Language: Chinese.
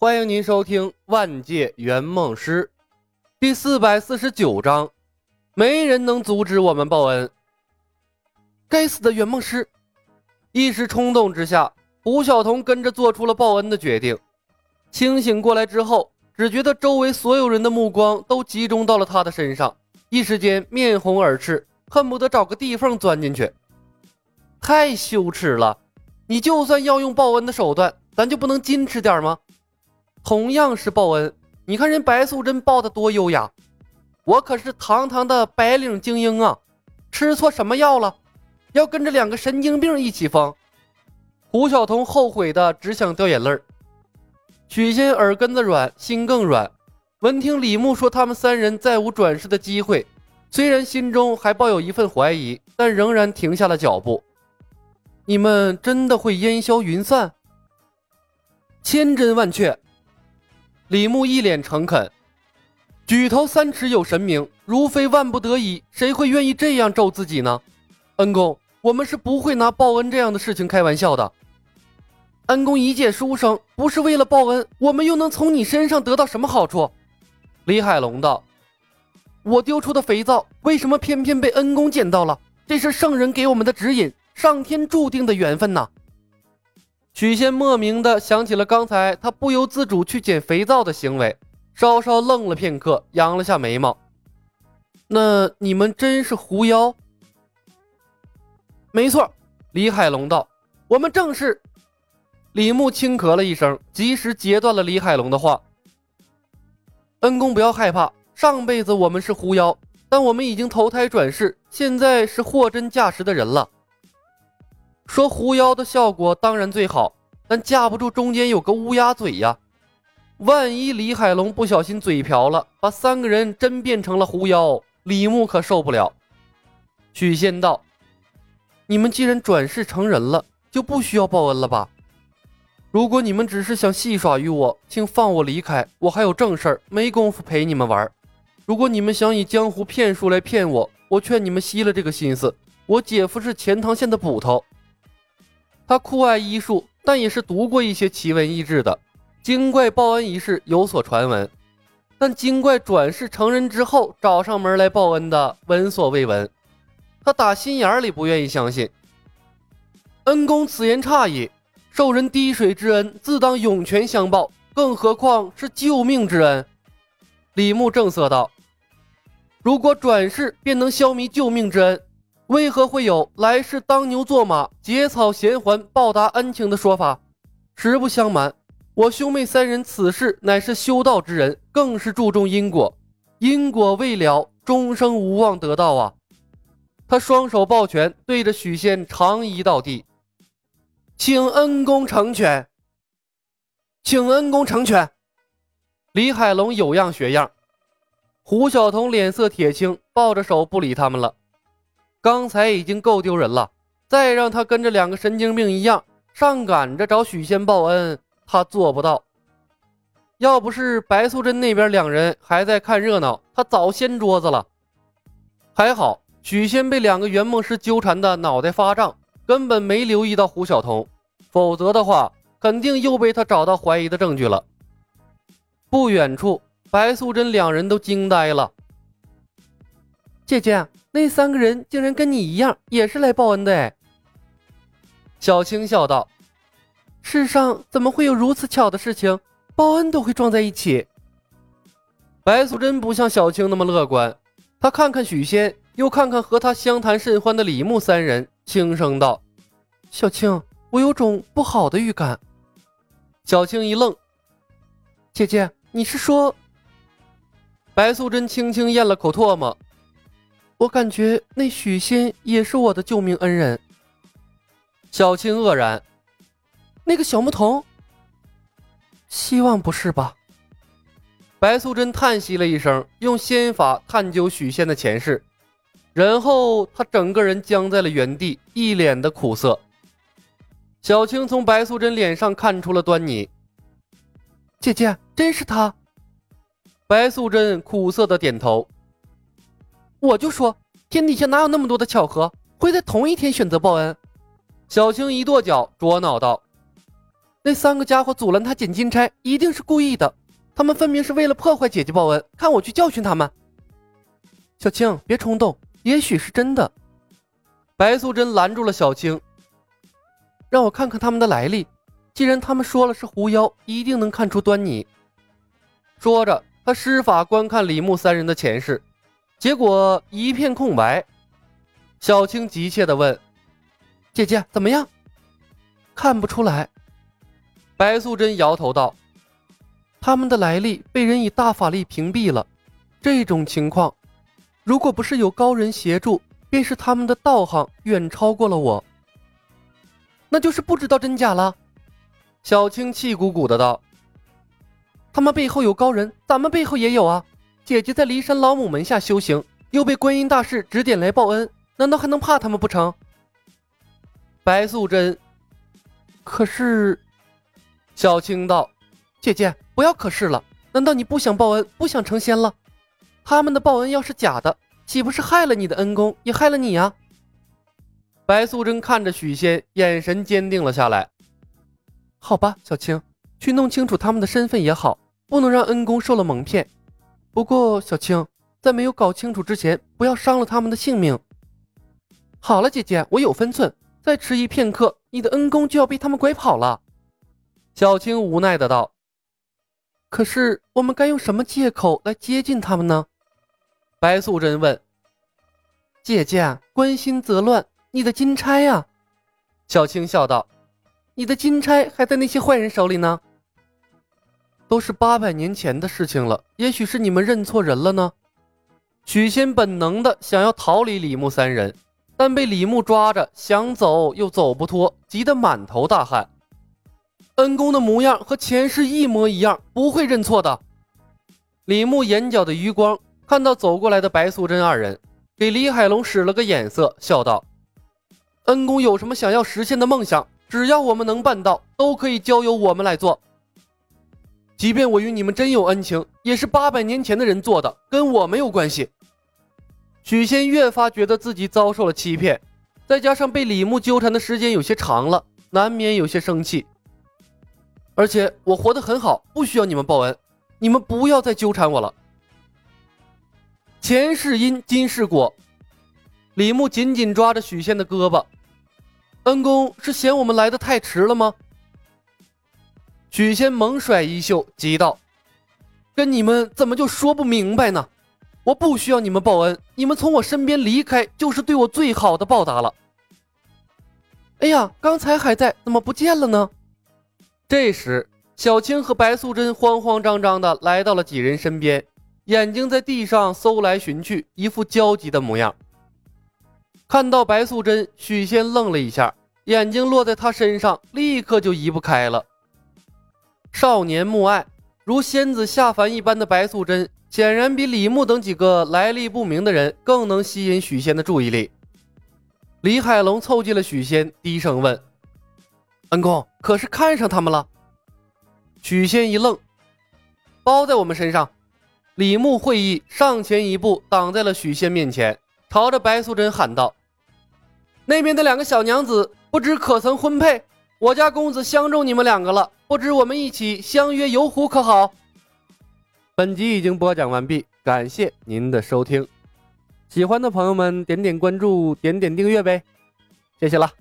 欢迎您收听《万界圆梦师》第四百四十九章。没人能阻止我们报恩。该死的圆梦师！一时冲动之下，胡晓彤跟着做出了报恩的决定。清醒过来之后，只觉得周围所有人的目光都集中到了他的身上，一时间面红耳赤，恨不得找个地缝钻进去。太羞耻了！你就算要用报恩的手段，咱就不能矜持点吗？同样是报恩，你看人白素贞报的多优雅，我可是堂堂的白领精英啊！吃错什么药了？要跟着两个神经病一起疯？胡晓彤后悔的只想掉眼泪儿。许仙耳根子软，心更软。闻听李牧说他们三人再无转世的机会，虽然心中还抱有一份怀疑，但仍然停下了脚步。你们真的会烟消云散？千真万确。李牧一脸诚恳：“举头三尺有神明，如非万不得已，谁会愿意这样咒自己呢？”恩公，我们是不会拿报恩这样的事情开玩笑的。恩公一介书生，不是为了报恩，我们又能从你身上得到什么好处？李海龙道：“我丢出的肥皂，为什么偏偏被恩公捡到了？这是圣人给我们的指引，上天注定的缘分呐！”许仙莫名的想起了刚才他不由自主去捡肥皂的行为，稍稍愣了片刻，扬了下眉毛。那你们真是狐妖？没错，李海龙道：“我们正是。”李牧轻咳了一声，及时截断了李海龙的话：“恩公不要害怕，上辈子我们是狐妖，但我们已经投胎转世，现在是货真价实的人了。”说狐妖的效果当然最好，但架不住中间有个乌鸦嘴呀。万一李海龙不小心嘴瓢了，把三个人真变成了狐妖，李牧可受不了。许仙道：“你们既然转世成人了，就不需要报恩了吧？如果你们只是想戏耍于我，请放我离开，我还有正事，没工夫陪你们玩。如果你们想以江湖骗术来骗我，我劝你们息了这个心思。我姐夫是钱塘县的捕头。”他酷爱医术，但也是读过一些奇闻异志的。精怪报恩一事有所传闻，但精怪转世成人之后找上门来报恩的，闻所未闻。他打心眼里不愿意相信。恩公此言差矣，受人滴水之恩，自当涌泉相报，更何况是救命之恩？李牧正色道：“如果转世便能消弭救命之恩。”为何会有来世当牛做马，结草衔环，报答恩情的说法？实不相瞒，我兄妹三人此事乃是修道之人，更是注重因果。因果未了，终生无望得到啊！他双手抱拳，对着许仙长揖道地：“请恩公成全，请恩公成全。”李海龙有样学样，胡晓彤脸色铁青，抱着手不理他们了。刚才已经够丢人了，再让他跟着两个神经病一样上赶着找许仙报恩，他做不到。要不是白素贞那边两人还在看热闹，他早掀桌子了。还好许仙被两个圆梦师纠缠的脑袋发胀，根本没留意到胡晓彤，否则的话，肯定又被他找到怀疑的证据了。不远处，白素贞两人都惊呆了。姐姐，那三个人竟然跟你一样，也是来报恩的哎。小青笑道：“世上怎么会有如此巧的事情？报恩都会撞在一起。”白素贞不像小青那么乐观，她看看许仙，又看看和她相谈甚欢的李牧三人，轻声道：“小青，我有种不好的预感。”小青一愣：“姐姐，你是说？”白素贞轻轻咽了口唾沫。我感觉那许仙也是我的救命恩人。小青愕然，那个小牧童，希望不是吧？白素贞叹息了一声，用仙法探究许仙的前世，然后她整个人僵在了原地，一脸的苦涩。小青从白素贞脸上看出了端倪，姐姐，真是他。白素贞苦涩的点头。我就说，天底下哪有那么多的巧合，会在同一天选择报恩？小青一跺脚，捉恼道：“那三个家伙阻拦他捡金钗，一定是故意的。他们分明是为了破坏姐姐报恩，看我去教训他们。小青，别冲动，也许是真的。白素贞拦住了小青，让我看看他们的来历。既然他们说了是狐妖，一定能看出端倪。说着，他施法观看李牧三人的前世，结果一片空白。小青急切地问：“姐姐怎么样？”看不出来。白素贞摇头道：“他们的来历被人以大法力屏蔽了。这种情况，如果不是有高人协助，便是他们的道行远超过了我。那就是不知道真假了。”小青气鼓鼓的道：“他们背后有高人，咱们背后也有啊。姐姐在骊山老母门下修行，又被观音大士指点来报恩，难道还能怕他们不成？”白素贞，可是。小青道：“姐姐，不要可是了。难道你不想报恩，不想成仙了？他们的报恩要是假的，岂不是害了你的恩公，也害了你呀？”白素贞看着许仙，眼神坚定了下来。好吧，小青，去弄清楚他们的身份也好，不能让恩公受了蒙骗。不过，小青在没有搞清楚之前，不要伤了他们的性命。好了，姐姐，我有分寸。再迟疑片刻，你的恩公就要被他们拐跑了。小青无奈的道：“可是我们该用什么借口来接近他们呢？”白素贞问。“姐姐，关心则乱，你的金钗呀？”小青笑道：“你的金钗还在那些坏人手里呢。都是八百年前的事情了，也许是你们认错人了呢。”许仙本能的想要逃离李牧三人，但被李牧抓着，想走又走不脱，急得满头大汗。恩公的模样和前世一模一样，不会认错的。李牧眼角的余光看到走过来的白素贞二人，给李海龙使了个眼色，笑道：“恩公有什么想要实现的梦想，只要我们能办到，都可以交由我们来做。即便我与你们真有恩情，也是八百年前的人做的，跟我没有关系。”许仙越发觉得自己遭受了欺骗，再加上被李牧纠缠的时间有些长了，难免有些生气。而且我活得很好，不需要你们报恩，你们不要再纠缠我了。前世因，今世果。李牧紧紧抓着许仙的胳膊，恩公是嫌我们来的太迟了吗？许仙猛甩衣袖，急道：“跟你们怎么就说不明白呢？我不需要你们报恩，你们从我身边离开，就是对我最好的报答了。”哎呀，刚才还在，怎么不见了呢？这时，小青和白素贞慌慌张张的来到了几人身边，眼睛在地上搜来寻去，一副焦急的模样。看到白素贞，许仙愣了一下，眼睛落在她身上，立刻就移不开了。少年慕爱，如仙子下凡一般的白素贞，显然比李牧等几个来历不明的人更能吸引许仙的注意力。李海龙凑近了许仙，低声问。恩公可是看上他们了？许仙一愣，包在我们身上。李牧会意，上前一步，挡在了许仙面前，朝着白素贞喊道：“那边的两个小娘子，不知可曾婚配？我家公子相中你们两个了，不知我们一起相约游湖可好？”本集已经播讲完毕，感谢您的收听。喜欢的朋友们，点点关注，点点订阅呗，谢谢了。